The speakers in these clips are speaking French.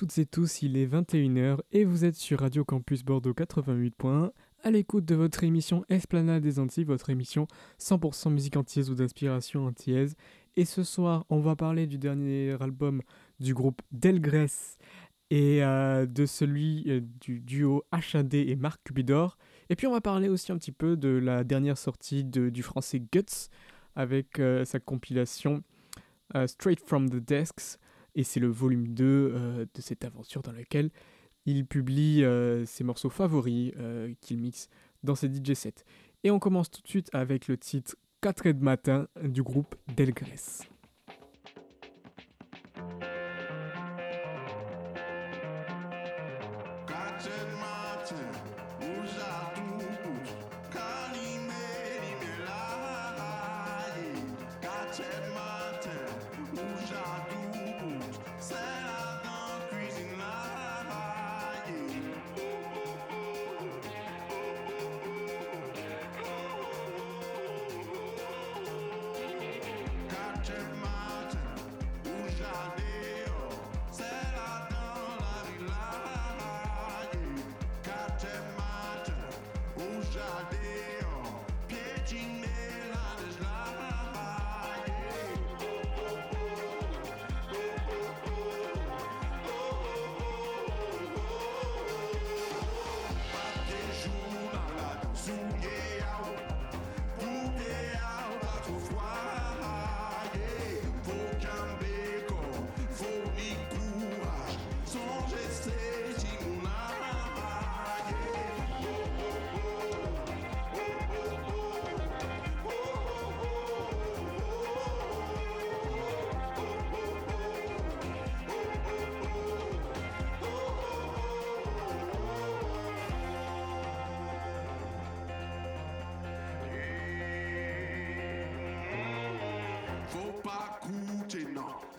Toutes et tous, il est 21h et vous êtes sur Radio Campus Bordeaux 88.1 à l'écoute de votre émission Esplanade des Antilles, votre émission 100% musique antillaise ou d'inspiration antillaise. Et ce soir, on va parler du dernier album du groupe Delgrès et euh, de celui euh, du duo HAD et Marc Cupidor. Et puis on va parler aussi un petit peu de la dernière sortie du français Guts avec euh, sa compilation Straight from the Desks et c'est le volume 2 euh, de cette aventure dans laquelle il publie euh, ses morceaux favoris euh, qu'il mixe dans ses DJ sets. Et on commence tout de suite avec le titre 4 de matin du groupe Delgrès.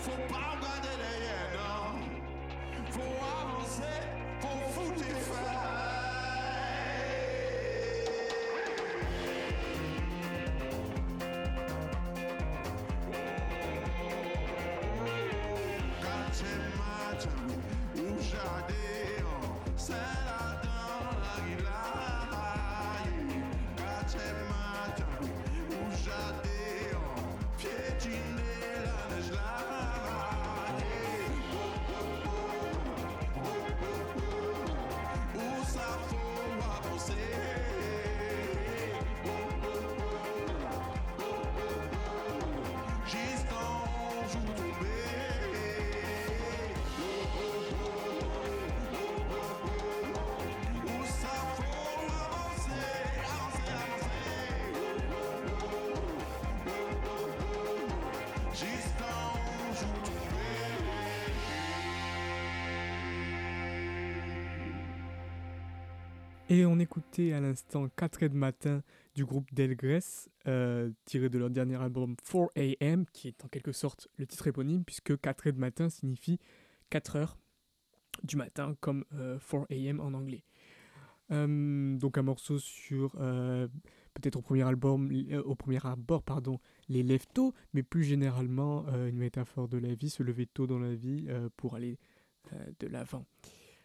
faut pas regarder derrière, non. Faut avancer, faut foutre les faits. Et on écoutait à l'instant 4 de matin du groupe Delgrès, euh, tiré de leur dernier album 4am, qui est en quelque sorte le titre éponyme, puisque 4 de matin signifie 4 heures du matin, comme 4am euh, en anglais. Euh, donc un morceau sur peut-être au premier album, au premier abord, pardon, les lève tôt, mais plus généralement une métaphore de la vie, se lever tôt dans la vie pour aller de l'avant.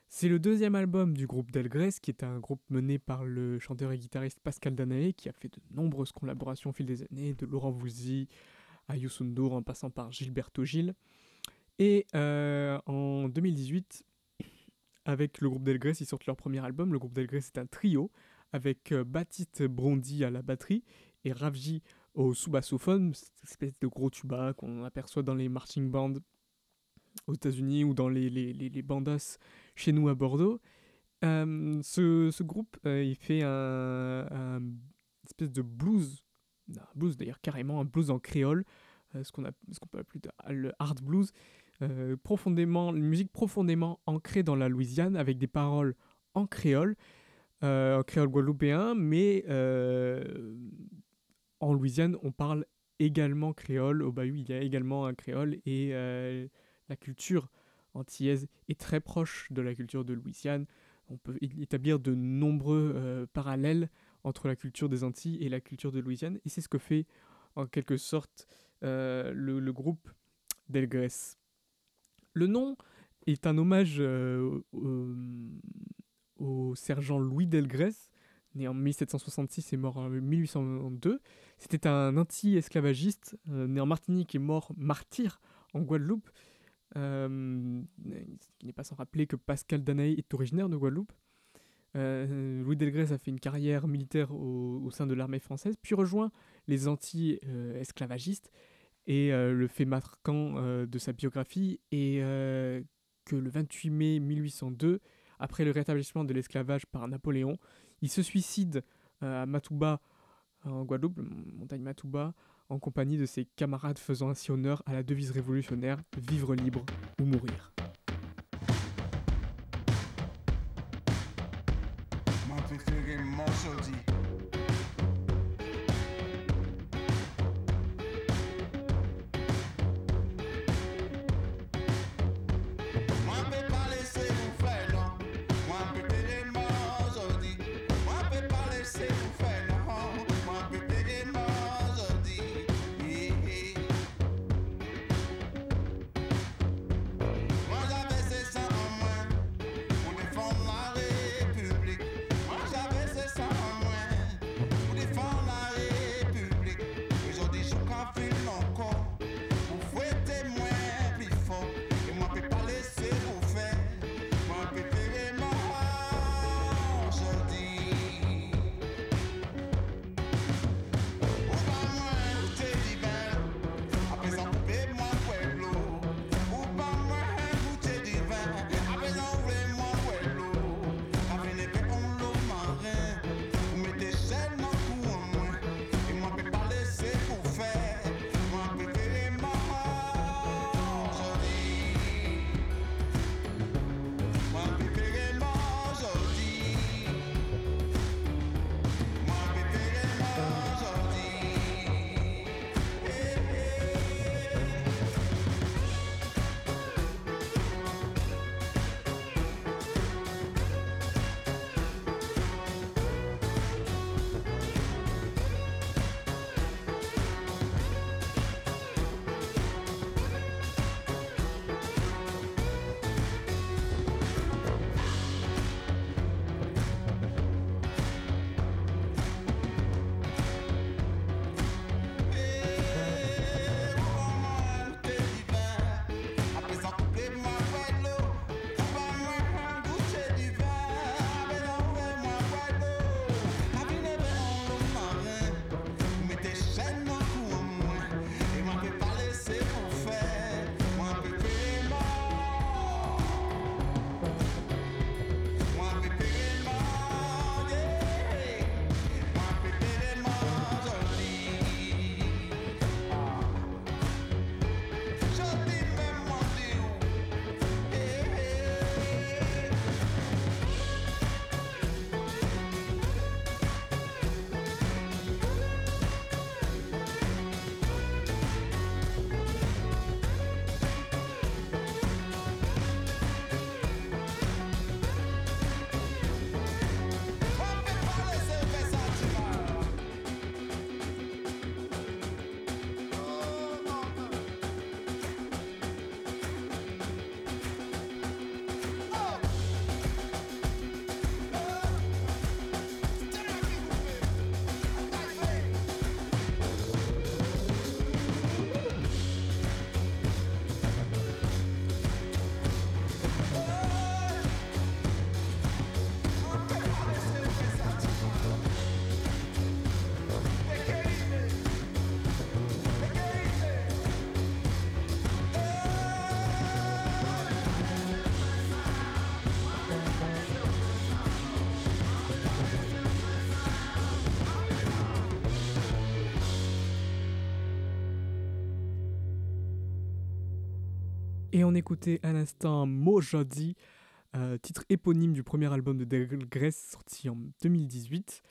C'est le deuxième album du groupe Delgrès, qui est un groupe mené par le chanteur et guitariste Pascal Danaé, qui a fait de nombreuses collaborations au fil des années, de Laurent Voulzy à Youssoundour en passant par Gilberto Gil. Et euh, en 2018, avec le groupe Delgrès, ils sortent leur premier album. Le groupe Delgrès, c'est un trio avec euh, Baptiste Brondy à la batterie et Ravji au sous-bassophone, cette espèce de gros tuba qu'on aperçoit dans les marching bands aux États-Unis ou dans les, bandas chez nous à Bordeaux. Euh, ce, groupe, euh, il fait un, espèce de blues, un blues d'ailleurs carrément, un blues en créole, euh, ce qu'on peut appeler le hard blues, euh, profondément, une musique profondément ancrée dans la Louisiane avec des paroles en créole, en créole guadeloupéen, mais en Louisiane, on parle également créole. Au Bayou, il y a également un créole et la culture antillaise est très proche de la culture de Louisiane. On peut établir de nombreux euh, parallèles entre la culture des Antilles et la culture de Louisiane, et c'est ce que fait en quelque sorte euh, le, groupe Delgrès. Le nom est un hommage euh, au, sergent Louis Delgrès, né en 1766 et mort en 1802. C'était un anti-esclavagiste, né en Martinique et mort martyr en Guadeloupe. Euh, il n'est pas sans rappeler que Pascal Danaé est originaire de Guadeloupe. Euh, Louis Delgrès a fait une carrière militaire au, au sein de l'armée française, puis rejoint les anti-esclavagistes. Et euh, le fait marquant euh, de sa biographie est que le 28 mai 1802, après le rétablissement de l'esclavage par Napoléon, il se suicide à Matouba, en Guadeloupe, montagne Matouba, en compagnie de ses camarades faisant ainsi honneur à la devise révolutionnaire Vivre libre ou mourir. On écoutait à l'instant Mojodi, euh, titre éponyme du premier album de Del sorti en 2018,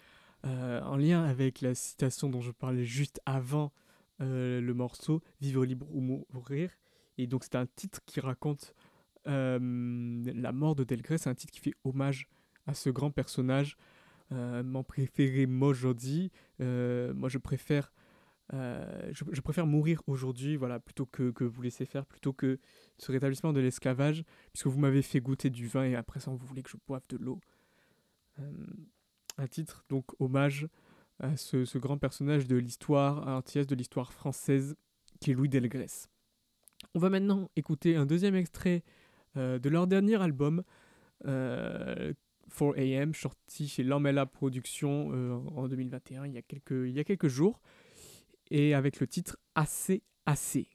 euh, en lien avec la citation dont je parlais juste avant euh, le morceau Vivre libre ou mourir. Et donc c'est un titre qui raconte la mort de Del c'est un titre qui fait hommage à ce grand personnage. mon préféré Mojodi, moi je préfère euh, je, préfère mourir aujourd'hui, voilà, plutôt que, vous laisser faire, plutôt que ce rétablissement de l'esclavage, puisque vous m'avez fait goûter du vin et après ça, vous voulez que je boive de l'eau. Euh, un titre, donc, hommage à ce, grand personnage de l'histoire antillaise, de l'histoire française, qui est Louis Delgrès. On va maintenant écouter un deuxième extrait euh, de leur dernier album, 4AM, sorti chez Lamella Productions en 2021, il y a quelques, il y a quelques jours et avec le titre Assez Assez.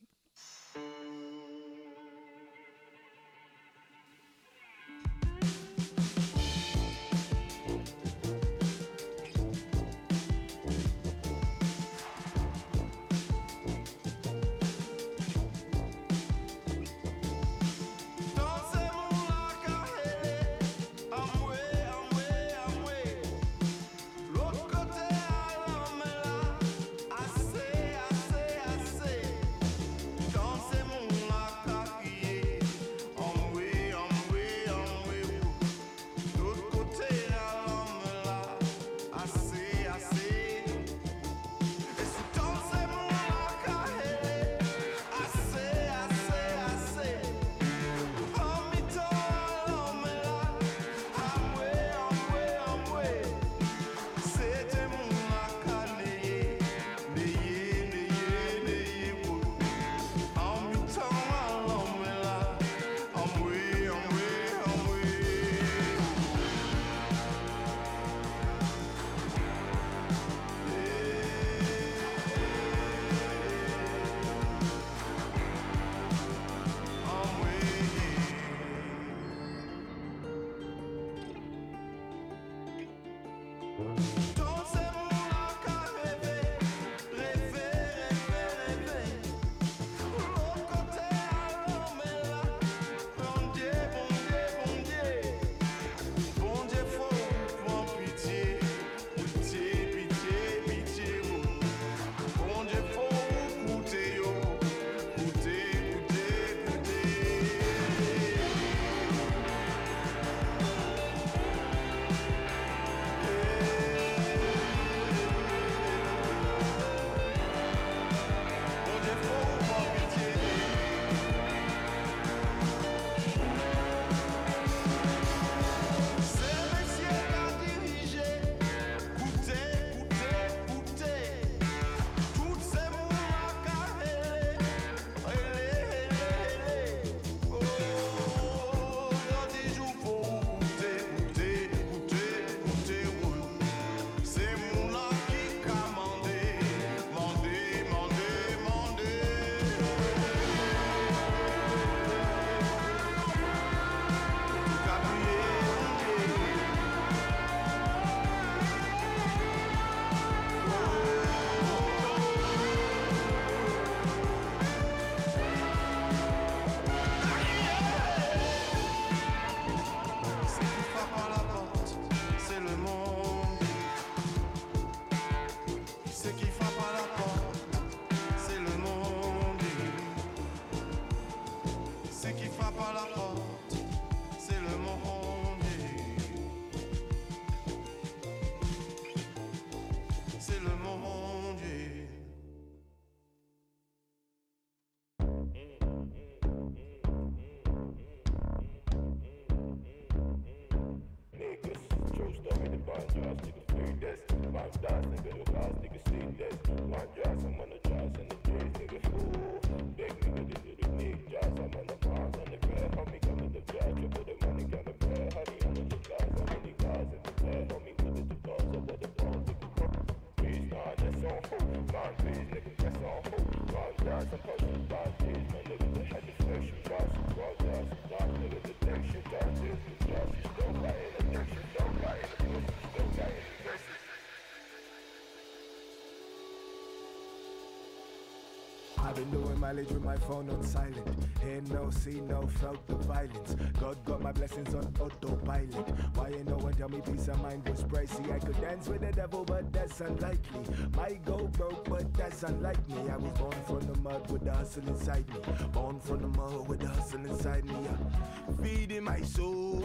Mileage with my phone on silent. Hear no, see no, felt the violence. God got my blessings on autopilot. Why ain't no one tell me peace of mind was pricey? I could dance with the devil, but that's unlikely. Might go broke, but that's unlike me. I was born from the mud with the hustle inside me. Born from the mud with the hustle inside me. Uh, feeding my soul.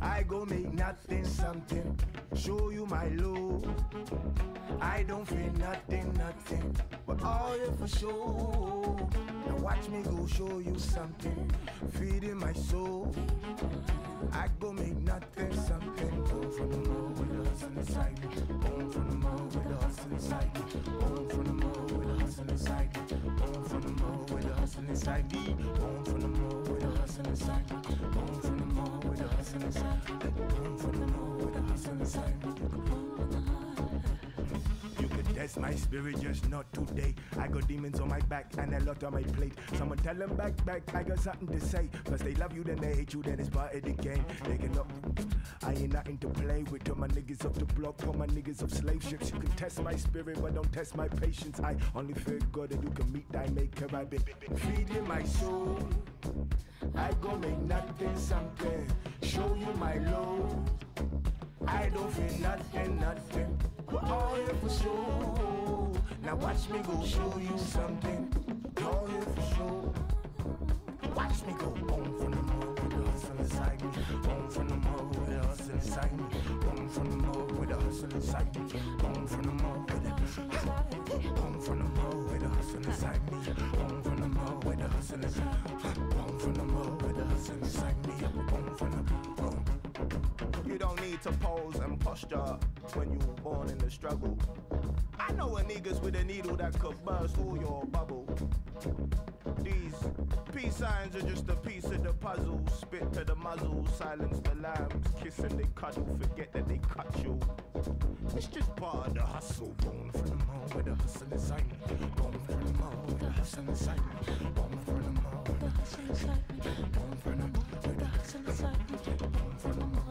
I go make nothing something. Show you my love. I don't feel nothing, nothing. But all you for sure. Now watch me go show you something. Feeding my soul. I go make nothing something. Born from the mud with the hustle inside me. Born from the mud with the hustle inside me. Born from the mud with the hustle inside me. Born from the mud with hustle inside me. Born from the mud with the hustle inside me. Born from the mud You can test my spirit, just not today. I got demons on my back and a lot on my plate. Someone tell them back, back, I got something to say. First they love you, then they hate you, then it's part of the game. They can up. I ain't nothing to play with. All my niggas off the block, all my niggas of slave ships. You can test my spirit, but don't test my patience. I only fear God that you can meet thy maker. I've been feeding my soul. I go make nothing something. Show you my love. I don't feel nothing, nothing. But all here for sure. Now watch me go show you something. All here for sure. Watch me go hustle inside me. From the with Boom from the with the hustle inside me. From the with the hustle inside me. From the with the hustle inside me. From the boom. Oh. You don't need to pose posture when you were born in the struggle. I know a niggas with a needle that could burst all your bubble. These peace signs are just a piece of the puzzle. Spit to the muzzle, silence the lambs, kiss and they cuddle, forget that they cut you. It's just part of the hustle. Born from the mall with the hustle inside me. Born from the mall with the hustle inside me. Born from the mall with the hustle inside me. Born from the mall with the hustle inside me. Born from the mall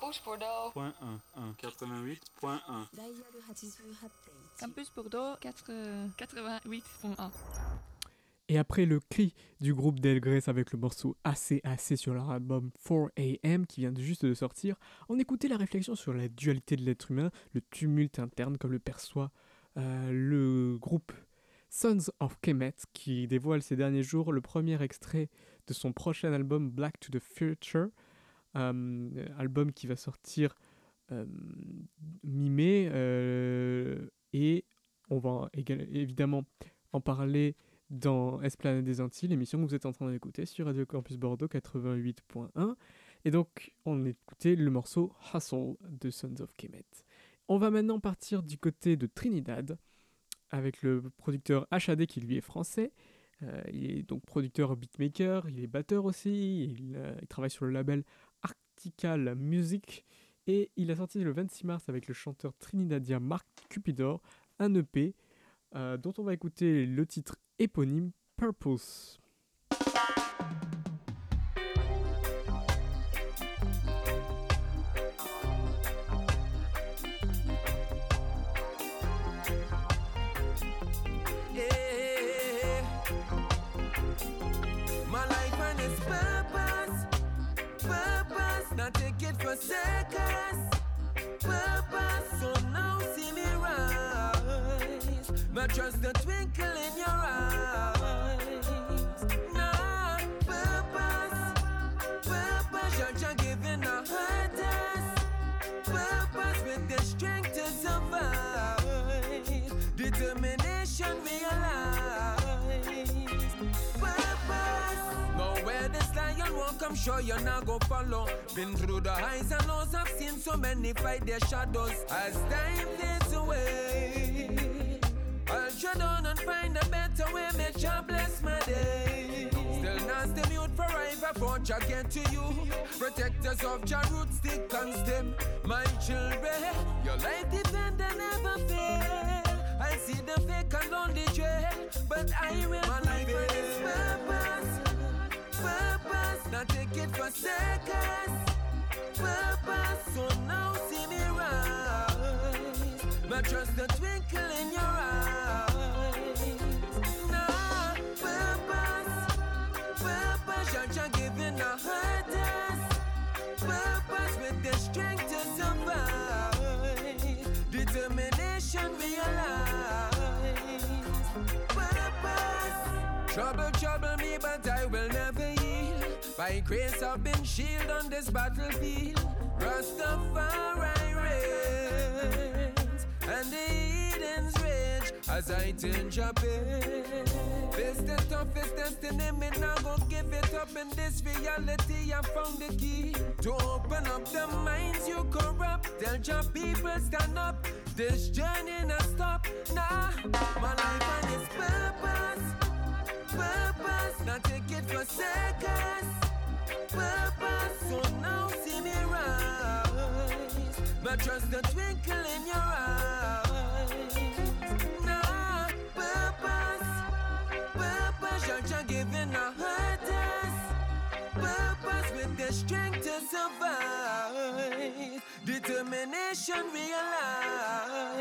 Campus Bordeaux. Point 1, 1, 88.1. Campus Bordeaux 4, 88.1. Et après le cri du groupe Delgrès avec le morceau assez assez sur leur album 4AM qui vient de juste de sortir, on écoutait la réflexion sur la dualité de l'être humain, le tumulte interne comme le perçoit euh, le groupe Sons of Kemet qui dévoile ces derniers jours le premier extrait de son prochain album Black to the Future, euh, album qui va sortir euh, mi-mai euh, et on va évidemment en parler dans Esplanade des Antilles, l'émission que vous êtes en train d'écouter sur Radio Campus Bordeaux 88.1. Et donc, on écoutait le morceau Hustle de Sons of Kemet. On va maintenant partir du côté de Trinidad avec le producteur HAD qui lui est français. Euh, il est donc producteur beatmaker, il est batteur aussi, euh, il travaille sur le label Music et il a sorti le 26 mars avec le chanteur trinidadien Mark Cupidor un EP euh, dont on va écouter le titre éponyme Purpose. It. Purpose, so now see me rise. My trust the twinkle in your I'm sure you're not go follow. Been through the highs and lows, I've seen so many fight their shadows. As time fades away, I'll shut down and find a better way. Make sure bless my day. Still not the mute forever, but I get to you. Protectors of your root, stick and stem. My children, your life defender never fail. I see the fake and on the trail, but I will My life and its purpose, Not take it for seconds. Purpose, so now see me rise. My trust the twinkle in your eyes. Nah, purpose, purpose. You're just giving a hurt us. Purpose with the strength to survive. Determination realize. Purpose. Trouble, trouble me, but I will never. By grace, I've been shielded on this battlefield. Rastafari reigns, and the Eden's rage as I turn Japan. Face the toughest destiny, me not gonna give it up in this reality. I found the key to open up the minds you corrupt. Tell your people stand up. This journey not stop. Nah, my life and its purpose, purpose. Not take it for seconds. Purpose, so now see me rise. My trust the twinkle in your eyes. Nah, purpose, purpose. You're giving a hurt us. Purpose with the strength to survive. Determination realized.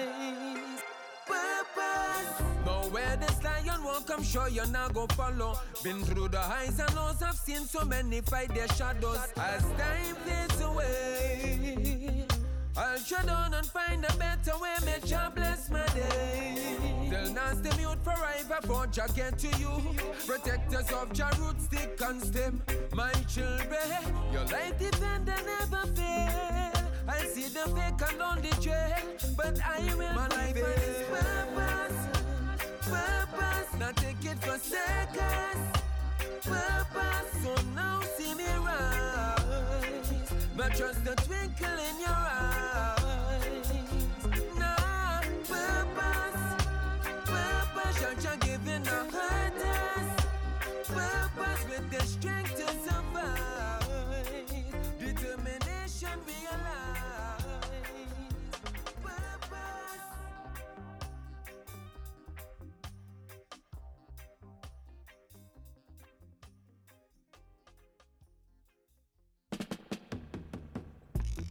Purpose. Where this lion walk, I'm sure you're not go follow. Been through the highs and lows, I've seen so many fight their shadows. As time fades away, I'll shut down and find a better way. Make sure bless my day. They'll not stay mute forever, but I get to you. Protectors of your root, stick and stem. My children, your life defender never fail. I see the fake and on the trail, but I will my life its purpose, purpose. Not take it for seconds. Purpose, so now see me rise. My trust the twinkle in your eyes.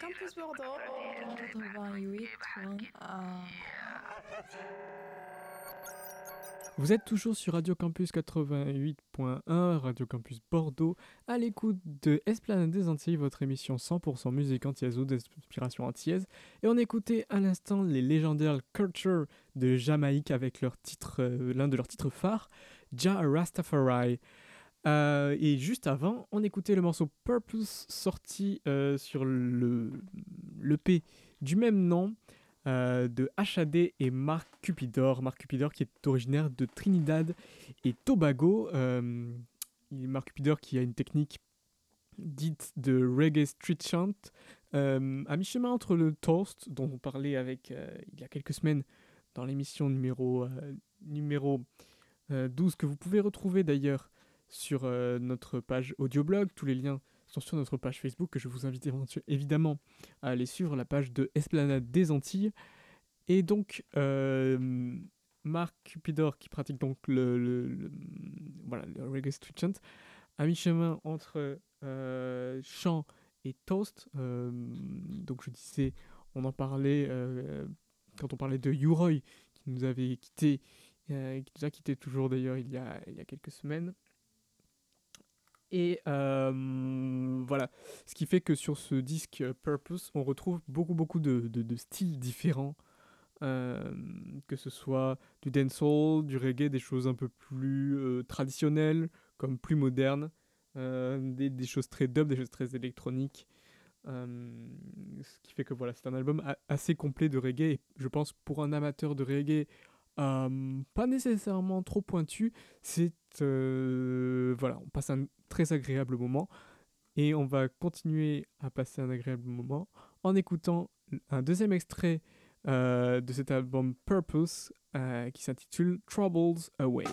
Campus Bordeaux, 88 Vous êtes toujours sur Radio Campus 88.1, Radio Campus Bordeaux, à l'écoute de Esplanade des Antilles, votre émission 100% musique anti-azo d'inspiration antillaise. Et on écoutait à l'instant les légendaires Culture de Jamaïque avec leur titre, euh, l'un de leurs titres phares, Ja Rastafari. Euh, et juste avant, on écoutait le morceau Purpose sorti euh, sur le l'EP du même nom euh, de HAD et Marc Cupidor. Marc Cupidor qui est originaire de Trinidad et Tobago. Marc Cupidor qui a une technique dite de reggae street chant à mi-chemin entre le toast dont on parlait avec il y a quelques semaines dans l'émission numéro, numéro 12 que vous pouvez retrouver d'ailleurs sur euh, notre page audioblog. Tous les liens sont sur notre page Facebook que je vous invite évidemment à aller suivre la page de Esplanade des Antilles. Et donc, euh, Marc Cupidor, qui pratique donc le, voilà, le reggae street chant, a mi-chemin entre euh, chant et toast. donc, je disais, on en parlait quand on parlait de Uroy, qui nous avait quitté, qui nous a quitté toujours d'ailleurs il, il y a quelques semaines. Et euh, voilà, ce qui fait que sur ce disque euh, Purpose, on retrouve beaucoup beaucoup de, de, styles différents, euh, que ce soit du dancehall, du reggae, des choses un peu plus traditionnelles, comme plus modernes, des, des, choses très dub, des choses très électroniques. ce qui fait que voilà, c'est un album assez complet de reggae, et je pense pour un amateur de reggae, pas nécessairement trop pointu, c'est voilà, on passe un très agréable moment. Et on va continuer à passer un agréable moment en écoutant un deuxième extrait euh, de cet album Purpose euh, qui s'intitule Troubles Away.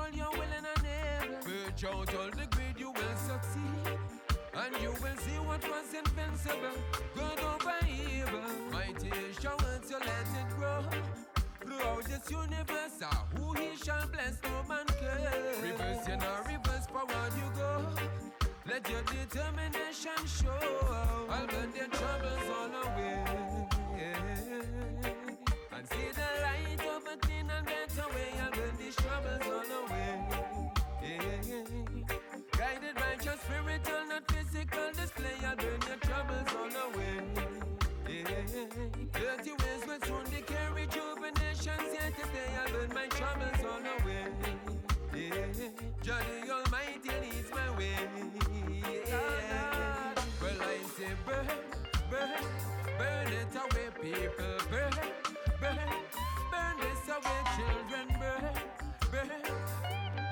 And soul, you're and able. Purge out all the greed, you will succeed. And you will see what was invincible. Good over evil. Mighty is your word, so let it grow. Throughout this universe, ah, who he shall bless, no man can. Reverse, you know, reverse, forward you go. Let your determination show. I'll burn their troubles all away. And see the light of a thin and better way. I'll burn these troubles all away. Your spiritual, not physical display. I'll burn your troubles all away. Dirty ways will soon decay rejuvenations. Yet today I'll burn my troubles all away. Johnny Almighty leads my way. Well, I say burn, burn, burn it away, people, burn, burn, burn this away, children, burn, burn.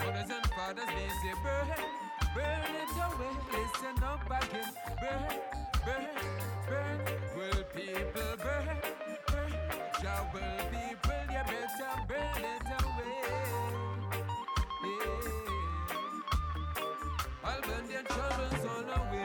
Mothers and fathers, they say burn, burn it away. Eh? Listen up again, burn, burn, burn. Will people burn, burn? Shall will people, you better burn it away. Eh? Yeah. I'll burn their troubles all away.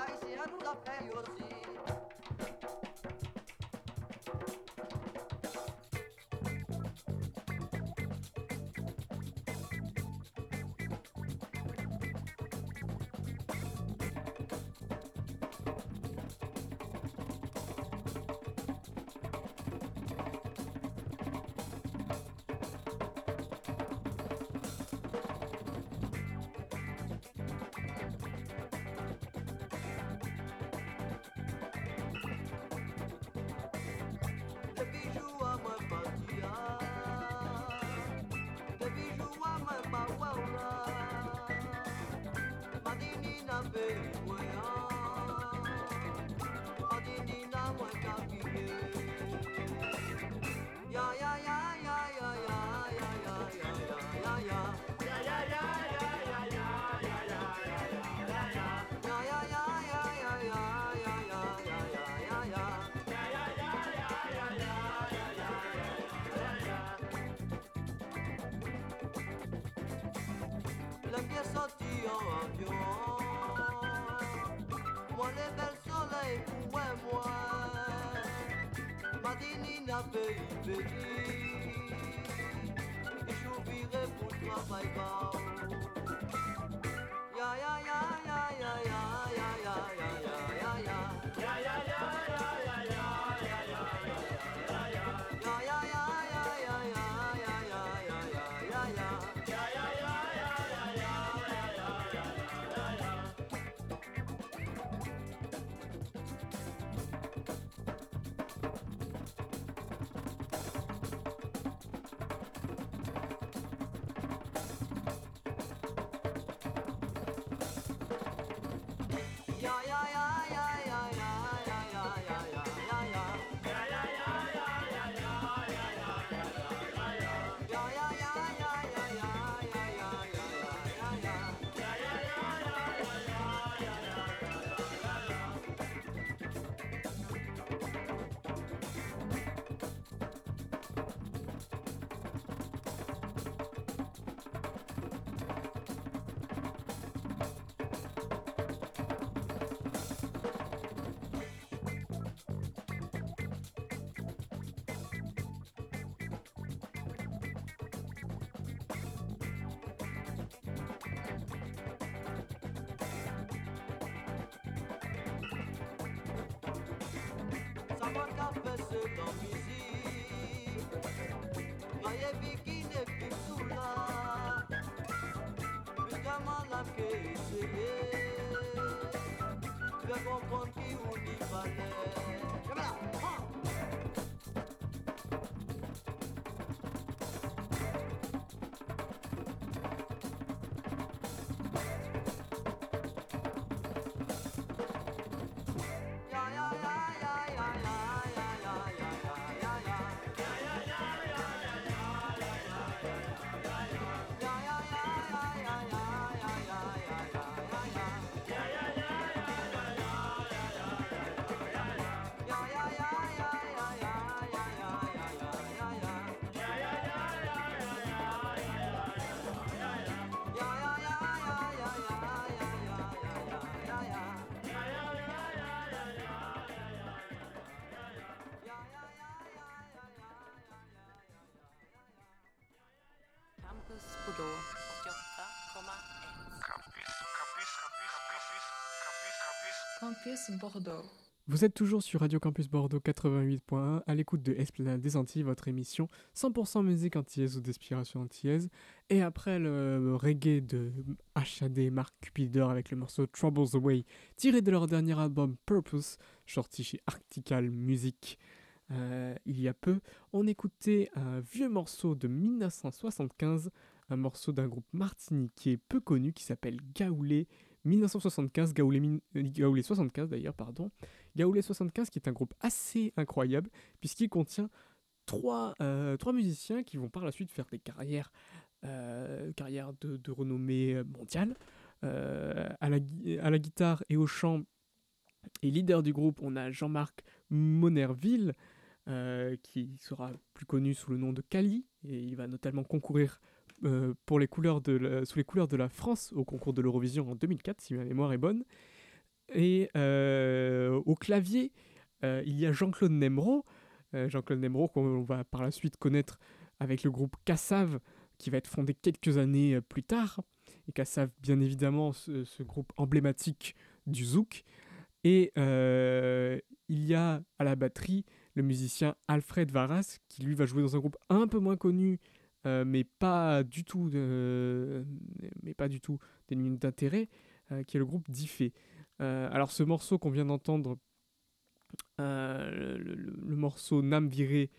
Haïtien nous a fait aussi. Medina, baby. Campus Bordeaux 88,1. Campus Bordeaux. Vous êtes toujours sur Radio Campus Bordeaux 88.1 à l'écoute de Esplanade des Antilles, votre émission 100% musique antillaise ou d'inspiration antillaise. Et après le reggae de HAD Mark Cupidor avec le morceau Troubles Away, tiré de leur dernier album Purpose, sorti chez Arctical Music euh, il y a peu, on écoutait un vieux morceau de 1975, un morceau d'un groupe martiniquais peu connu qui s'appelle Gaoulé 1975, Gaoulé, min- euh, Gaoulé 75 d'ailleurs, pardon. Gaoulé 75 qui est un groupe assez incroyable puisqu'il contient trois, euh, trois musiciens qui vont par la suite faire des carrières, euh, carrières de, renommée mondiale. À, la, à la guitare et au chant et leader du groupe, on a Jean-Marc Monerville, qui sera plus connu sous le nom de Cali, et il va notamment concourir euh, pour les couleurs de sous les couleurs de la France au concours de l'Eurovision en 2004, si ma mémoire est bonne. Et euh, au clavier, euh, il y a Jean-Claude Nemro, Jean-Claude Nemro qu'on va par la suite connaître avec le groupe Cassav, qui va être fondé quelques années plus tard. Et Cassav, bien évidemment, ce, ce groupe emblématique du zouk. Et il y a à la batterie le musicien Alfred Varas, qui lui va jouer dans un groupe un peu moins connu, euh, mais pas du tout, de- mais pas du tout dénué d'intérêt, euh, qui est le groupe Diffé. Euh, alors ce morceau qu'on vient d'entendre, euh, le, morceau Nam viré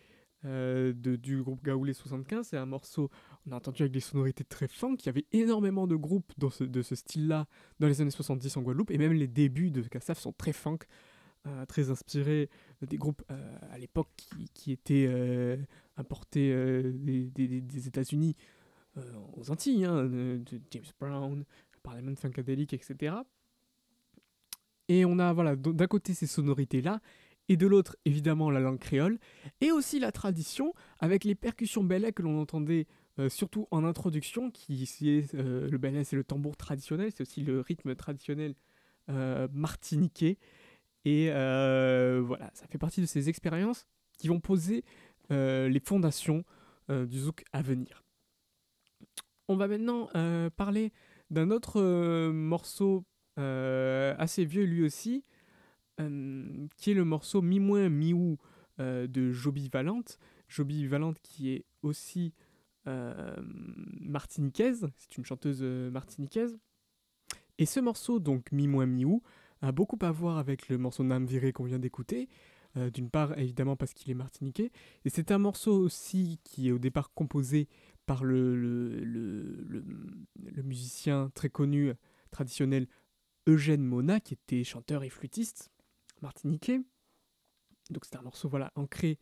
euh, de, du groupe Gaoulé 75, c'est un morceau, on a entendu avec des sonorités très funk, il y avait énormément de groupes dans ce- de ce style-là dans les années 70 en Guadeloupe, et même les débuts de Kassaf sont très funk, euh, très inspirés des groupes euh, à l'époque qui, qui étaient euh, importés euh, des, des- États-Unis euh, aux Antilles, hein, de, James Brown, Parliament Funkadelic, etc. Et on a voilà, d'un côté ces sonorités-là, et de l'autre évidemment la langue créole, et aussi la tradition avec les percussions belais que l'on entendait euh, surtout en introduction, qui euh, le belais c'est le tambour traditionnel, c'est aussi le rythme traditionnel euh, martiniquais. Et euh, voilà, ça fait partie de ces expériences qui vont poser euh, les fondations euh, du zouk à venir. On va maintenant parler d'un autre morceau assez vieux lui aussi, qui est le morceau Mi moins Mi ou euh, de Joby Valente. Joby Valente qui est aussi euh, martiniquaise, c'est une chanteuse martiniquaise. Et ce morceau, donc Mi moins Mi ou, a beaucoup à voir avec le morceau Nam Viré qu'on vient d'écouter. Euh, D'une part, évidemment, parce qu'il est martiniquais. Et c'est un morceau aussi qui est au départ composé par le, le, le, musicien très connu, traditionnel Eugène Mona, qui était chanteur et flûtiste martiniquais. Donc c'est un morceau voilà, ancré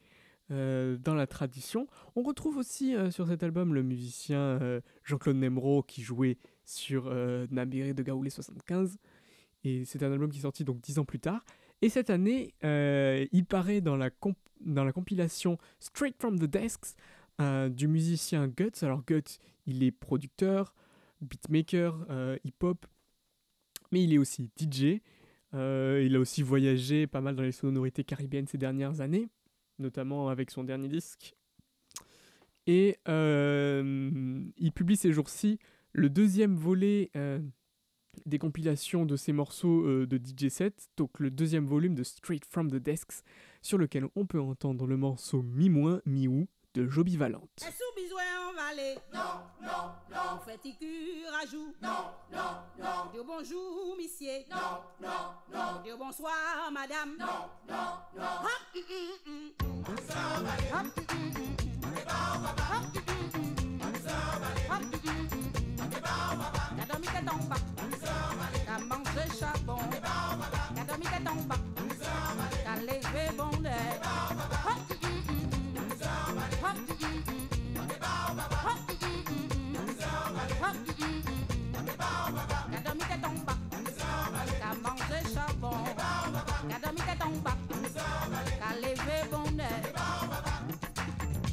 euh, dans la tradition. On retrouve aussi euh, sur cet album le musicien Jean-Claude Nemro qui jouait sur Nambiré de Gaoulé 75. Et c'est un album qui est sorti donc dix ans plus tard. Et cette année, euh, il paraît dans la, dans la compilation Straight from the Desks euh, du musicien Guts. Alors Guts, il est producteur, beatmaker, euh, hip-hop, mais il est aussi DJ. Il a aussi voyagé pas mal dans les sonorités caribéennes ces dernières années, notamment avec son dernier disque. Et il publie ces jours-ci le deuxième volet des compilations de ses morceaux euh, de DJ set, donc le deuxième volume de Straight from the Desks, sur lequel on peut entendre le morceau Mi moins, Mi ou de Joby Valente. En vallée Non, non, non. On fait ticure à joue Non, non, non. Dire bonjour, monsieur Non, non, non. Dire bonsoir, madame Non, non, non. Hop, hum, hum, hum. Hop, hum, hum, hum. Hop, hum, hum, hum. T'as dormi que ton pas T'as mangé charbon T'as dormi que ton pas T'as levé bon nez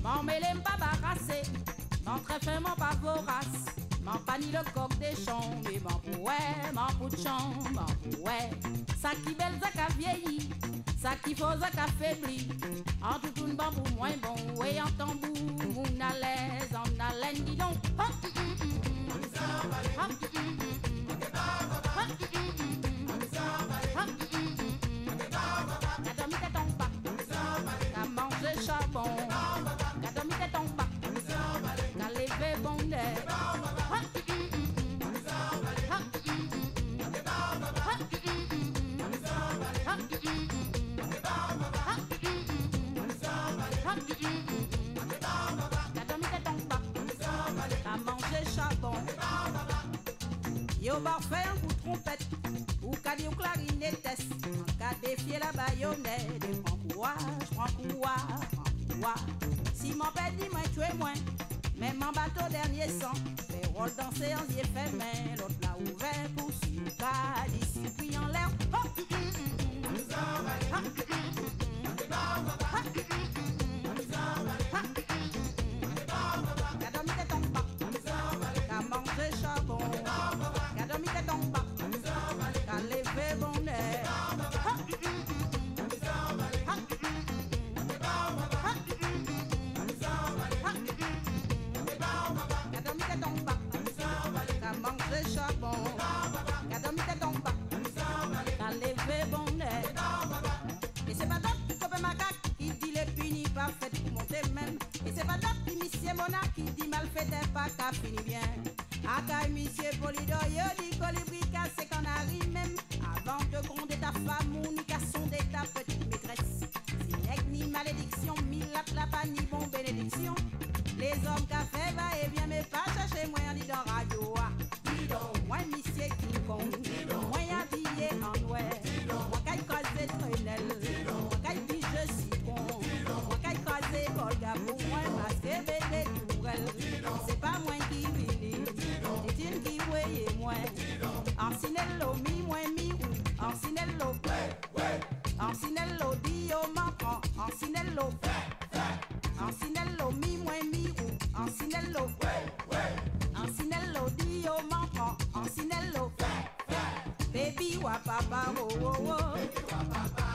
Mon mêlé pas barassé Mon très fin, mon pas vorace Mon pas le coq des champs Mais mon pouet, mon pou de champ pouet Ça qui belle, ça qui vieilli Ça qui faut, ça qui faibli. En tout une pour moins bon Et en tambour, on a l'aise On a l'aine, dis donc. Hop, Yo bar fait un coup de trompette Ou dit ou clarinettesse En cas défier la baïonnette. Et prends courage, prends courage, prends courage. Si mon père dit moi tu es moins Même en bateau dernier sang Fait rôle danser en fait main L'autre l'a ouvert pour sucre Asinello, dio maman, asinello, fais. Eh, eh. Asinello, mi mi u. asinello, ouais. Eh, asinello, dio maman, asinello. Baby wa papa, oh oh oh. Baby wa papa.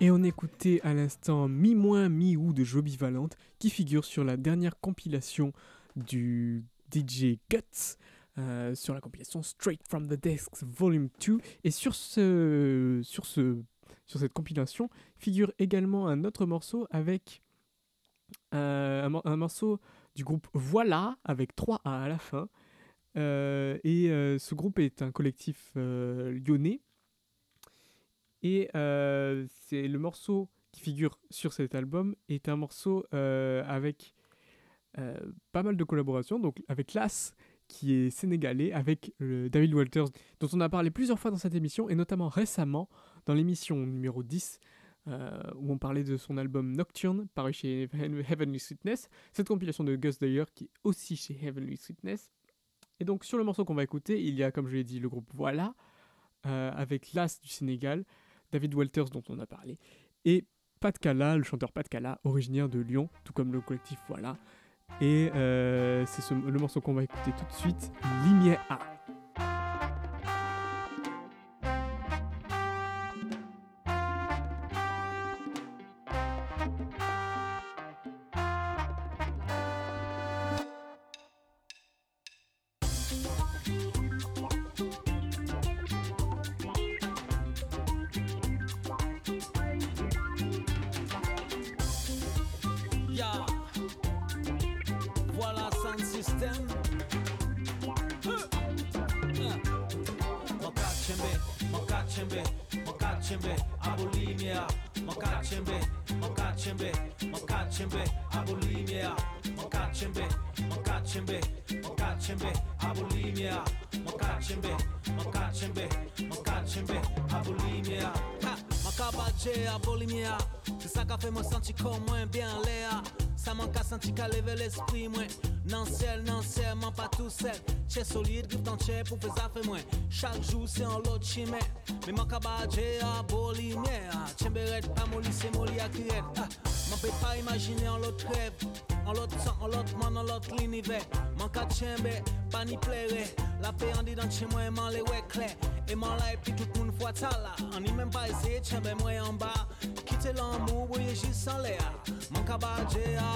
Et on écoutait à l'instant Mi moins Mi ou de Joby Valente qui figure sur la dernière compilation du DJ Guts. euh, sur la compilation Straight from the Desks Volume 2 et sur ce sur ce sur cette compilation figure également un autre morceau avec euh, un, mor- un morceau du groupe Voilà avec 3 A à la fin Euh, et ce groupe est un collectif lyonnais et euh, c'est le morceau qui figure sur cet album est un morceau euh, avec euh, pas mal de collaborations, donc avec Las qui est sénégalais, avec David Walters dont on a parlé plusieurs fois dans cette émission et notamment récemment dans l'émission numéro 10 euh, où on parlait de son album Nocturne paru chez Heavenly Sweetness, cette compilation de Gus d'ailleurs qui est aussi chez Heavenly Sweetness. Et donc sur le morceau qu'on va écouter, il y a comme je l'ai dit le groupe Voilà avec Las du Sénégal, David Walters dont on a parlé, et Pat Kala, le chanteur Pat Kala, originaire de Lyon, tout comme le collectif Voilà. Et euh, c'est ce- le morceau qu'on va écouter tout de suite, Lumière A. Makachembe, Abulimia, Makachembe, Makachembe, Makachembe, Abulimia, Makachembe, Makachembe, Makachembe, Abulimia, Makachembe, Makachembe, Makachembe, Abulimia. Makabaje, Abulimia, c'est ça qu'a fait moi sentir comme moins bien l'air. Ça manque à sentir qu'à lever l'esprit moins Non ciel, non ciel, man pas tout seul. Tché solide, griffe dans tché pour faire ça fait moins. Chaque jour c'est en l'autre chimé Mais manque à badger à bolimier Tchemberet, pas molli, c'est molli à crier Man peut pas imaginer en l'autre rêve. En l'autre sang, en l'autre monde, en l'autre l'univers. Manque à tchembe, pas ni plaire La paix en dit dans tché moi, man les ouais clair. Et man là et puis tout le monde voit ça là. On n'y même pas essayer, tchembe moi en bas. Quitter l'amour, oui, j'y sens l'air Mon cabadje à bolimier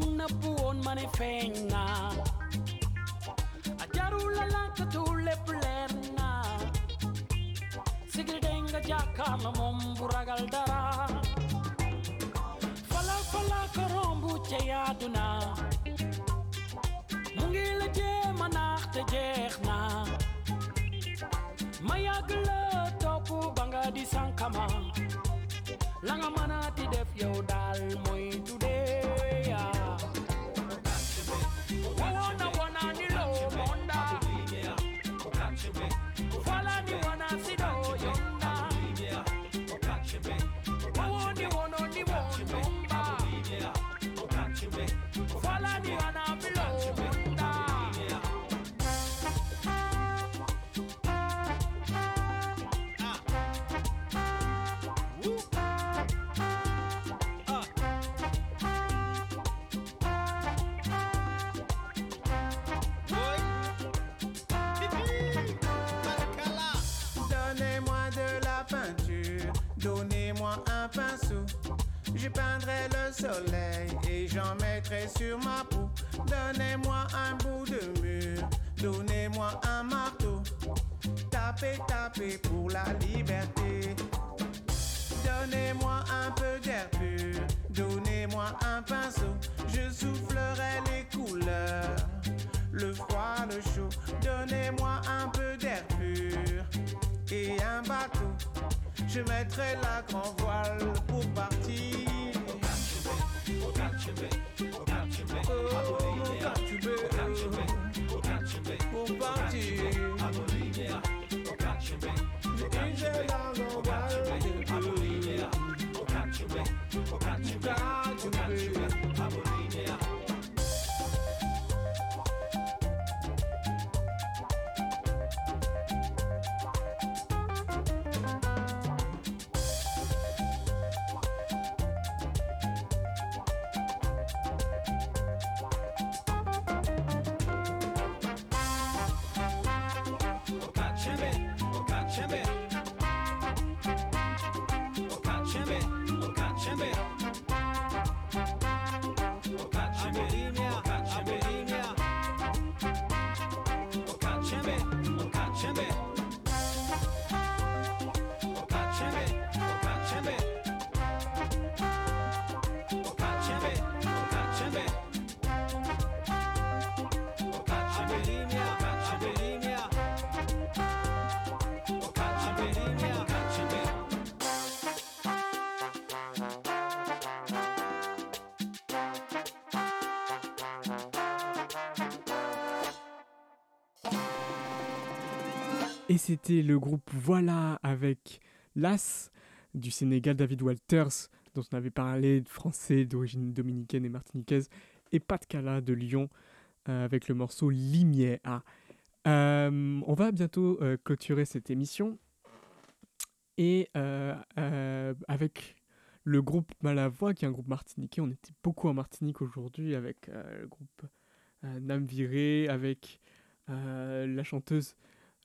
na puon mane fenga Ajarula lanka tule plerna Sigridenga jaka mamumbura galdara Fala fala korombu cheyaduna Mungila je manach te jechna Mayagla topu banga di sankama Langa mana ti def yow dal moy tudu Je Et c'était le groupe Voilà avec Las du Sénégal, David Walters, dont on avait parlé, français d'origine dominicaine et martiniquaise, et Pat Cala de Lyon euh, avec le morceau Limière. Euh, on va bientôt euh, clôturer cette émission et euh, avec le groupe Malavoie, qui est un groupe martiniquais. On était beaucoup en Martinique aujourd'hui avec le groupe euh, Nam Viré, avec la chanteuse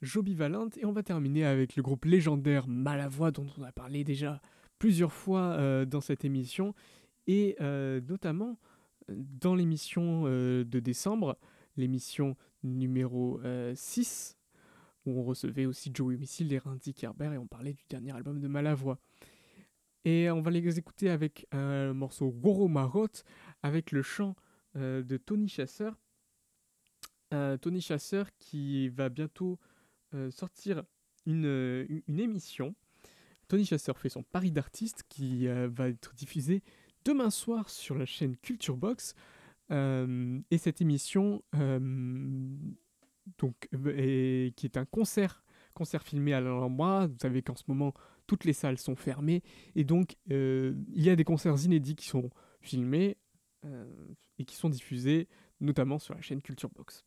Joby Valente. Et on va terminer avec le groupe légendaire Malavoie, dont on a parlé déjà plusieurs fois euh, dans cette émission. Et euh, notamment euh, dans l'émission de décembre, l'émission numéro euh, 6, où on recevait aussi Joey Missile et Randy Kerber, et on parlait du dernier album de Malavoie. Et on va les écouter avec un morceau Goro Marot, avec le chant de Tony Chasseur. Tony Chasseur qui va bientôt sortir une, euh, une- émission. Tony Chasseur fait son pari d'artiste qui euh, va être diffusé demain soir sur la chaîne Culture Box. Euh, et cette émission, euh, donc, euh, qui est un concert, concert filmé à l'Alhambra. Vous savez qu'en ce moment, toutes les salles sont fermées. Et donc, euh, il y a des concerts inédits qui sont filmés euh, et qui sont diffusés, notamment sur la chaîne Culture Box.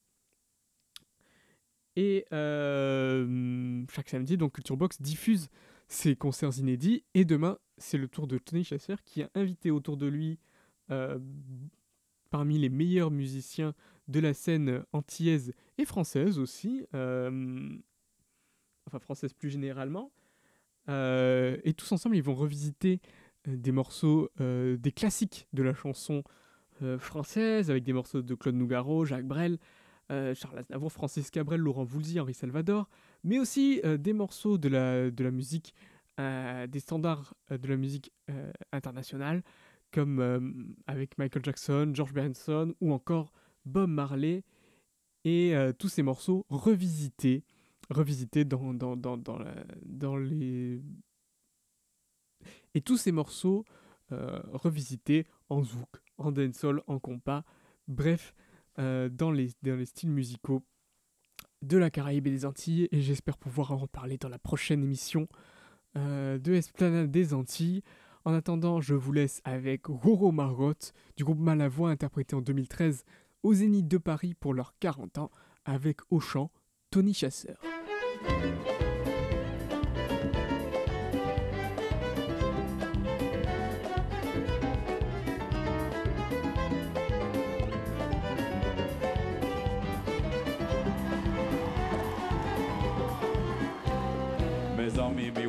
Et euh, chaque samedi, donc Culture Box diffuse ces concerts inédits. Et demain, c'est le tour de Tony Chasseur qui a invité autour de lui euh, parmi les meilleurs musiciens de la scène antillaise et française aussi, euh, enfin française plus généralement. Et tous ensemble, ils vont revisiter des morceaux, des classiques de la chanson française, avec des morceaux de Claude Nougaro, Jacques Brel, euh, Charles Aznavour, Francis Cabrel, Laurent Voulzy, Henri Salvador, mais aussi euh, des morceaux de la, de la musique, euh, des standards de la musique internationale, comme avec Michael Jackson, George Benson ou encore Bob Marley, et tous ces morceaux revisités, revisités dans, dans, dans, dans, les... Et tous ces morceaux revisités en zouk, en dancehall, en compas, bref, euh, dans, les, dans les styles musicaux de la Caraïbe et des Antilles, et j'espère pouvoir en reparler dans la prochaine émission euh, de Esplanade des Antilles. En attendant, je vous laisse avec Roro Margot du groupe Malavoie interprété en 2013 au Zénith de Paris pour leurs 40 ans avec au chant Tony Chasseur.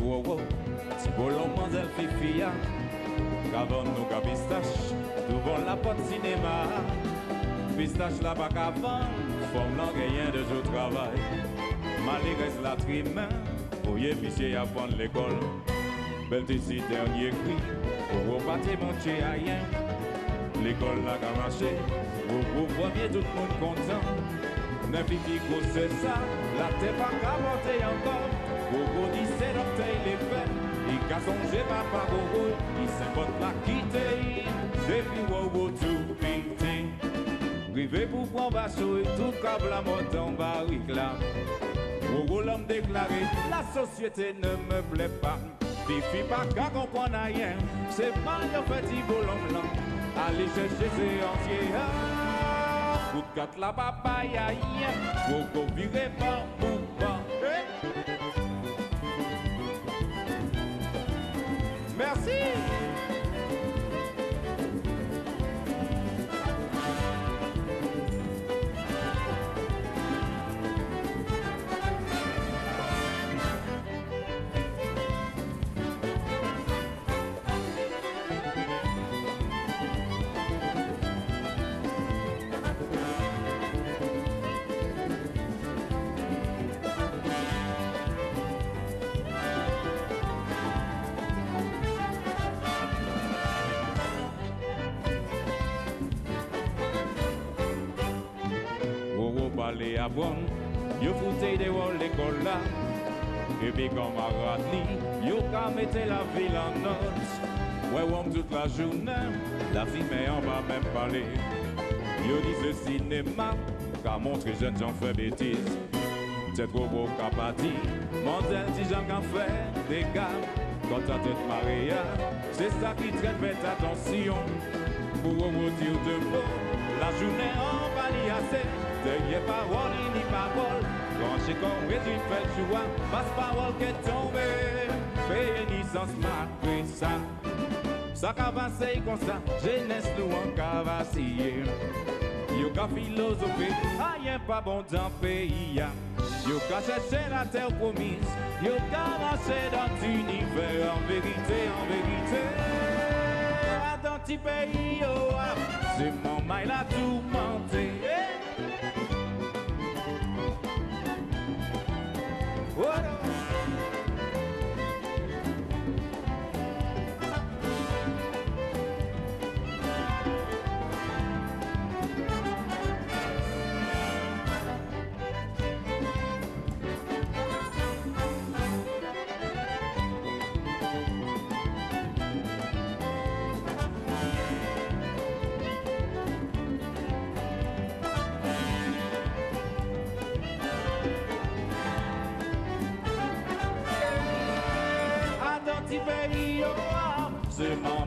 Wow si bolon manzel fifia, Kavon nou ka pistache, devant la porte cinéma. Pistache la pa kavan, fom nan genyen de jo travay. Mali res la trimen, ouye pisye apprendre l'école. Bel ti si dernier cri, ou ou pati monche ayen. L'école la ka marché, ou ou premier tout moun kontan. Neuf fifi ko se sa, la te pa ka monte. Gogo di se l'orteil les fait, i ka sonje pa pa gogo, i se bot la kite. Depi wow tout pite Rive pou pran baso et tout kab la montan barik la wow l'homme déclaré La société ne me plaît pas. Fifi pas qu'à comprendre rien. C'est mal yo fait y bolon blanc Allez chercher séancier ah, Coup de quatre la papaye aïe. Wow wow viré par bouba Merci Wow a bon Yo foute de wol l'école là Et puis camarade li Yo ka mette la ville en note. Ouais toute la journée La mais on va même parler. Yo dit ce cinéma Qu'a montré jeunes gens fait bêtise C'est trop beau pas dit Montel dit gens qu'en fait Des gars. Quand ta tête Maria C'est ça qui traite faites attention. Pour vous dire de mots La journée en l'y assez Derrière parole ni parole. Quand j'ai compris tu fais le choix. Passe parole qui est tombée. Fais naissance malgré ça. Ça qu'a passé comme ça. Jeunesse nous en qu'a vacillé Yo Rien pas bon dans pays ya. Yo ka chercher la terre promise. Yo marcher dans l'univers. En vérité, en vérité. Dans pays yo ah, C'est mon mail à tout What? petit pays, c'est mon